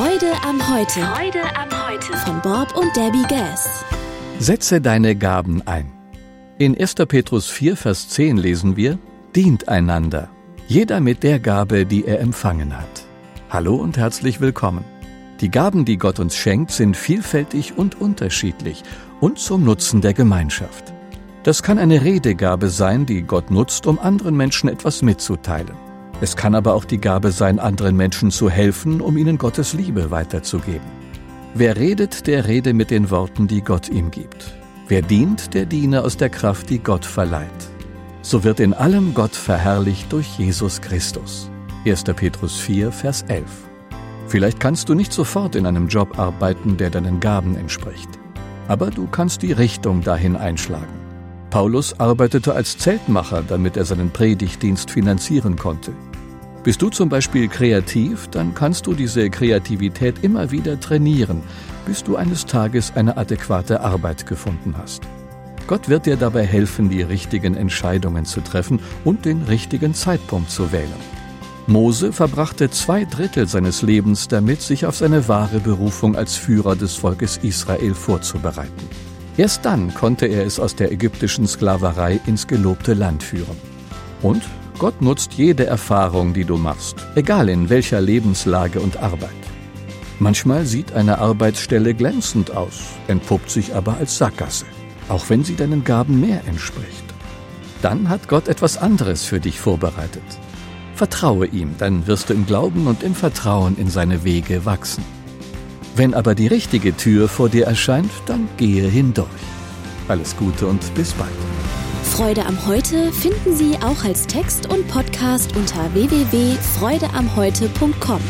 Freude am Heute. Freude am Heute. Von Bob und Debbie Gass. Setze deine Gaben ein. In 1. Petrus 4, Vers 10 lesen wir, Dient einander, jeder mit der Gabe, die er empfangen hat. Hallo und herzlich willkommen. Die Gaben, die Gott uns schenkt, sind vielfältig und unterschiedlich und zum Nutzen der Gemeinschaft. Das kann eine Redegabe sein, die Gott nutzt, um anderen Menschen etwas mitzuteilen. Es kann aber auch die Gabe sein, anderen Menschen zu helfen, um ihnen Gottes Liebe weiterzugeben. Wer redet, der rede mit den Worten, die Gott ihm gibt. Wer dient, der diene aus der Kraft, die Gott verleiht. So wird in allem Gott verherrlicht durch Jesus Christus. 1. Petrus 4, Vers 11. Vielleicht kannst du nicht sofort in einem Job arbeiten, der deinen Gaben entspricht. Aber du kannst die Richtung dahin einschlagen. Paulus arbeitete als Zeltmacher, damit er seinen Predigtdienst finanzieren konnte. Bist du zum Beispiel kreativ, dann kannst du diese Kreativität immer wieder trainieren, bis du eines Tages eine adäquate Arbeit gefunden hast. Gott wird dir dabei helfen, die richtigen Entscheidungen zu treffen und den richtigen Zeitpunkt zu wählen. Mose verbrachte zwei Drittel seines Lebens damit, sich auf seine wahre Berufung als Führer des Volkes Israel vorzubereiten. Erst dann konnte er es aus der ägyptischen Sklaverei ins gelobte Land führen. Und Gott nutzt jede Erfahrung, die du machst, egal in welcher Lebenslage und Arbeit. Manchmal sieht eine Arbeitsstelle glänzend aus, entpuppt sich aber als Sackgasse, auch wenn sie deinen Gaben mehr entspricht. Dann hat Gott etwas anderes für dich vorbereitet. Vertraue ihm, dann wirst du im Glauben und im Vertrauen in seine Wege wachsen. Wenn aber die richtige Tür vor dir erscheint, dann gehe hindurch. Alles Gute und bis bald. Freude am Heute finden Sie auch als Text und Podcast unter www.freudeamheute.com.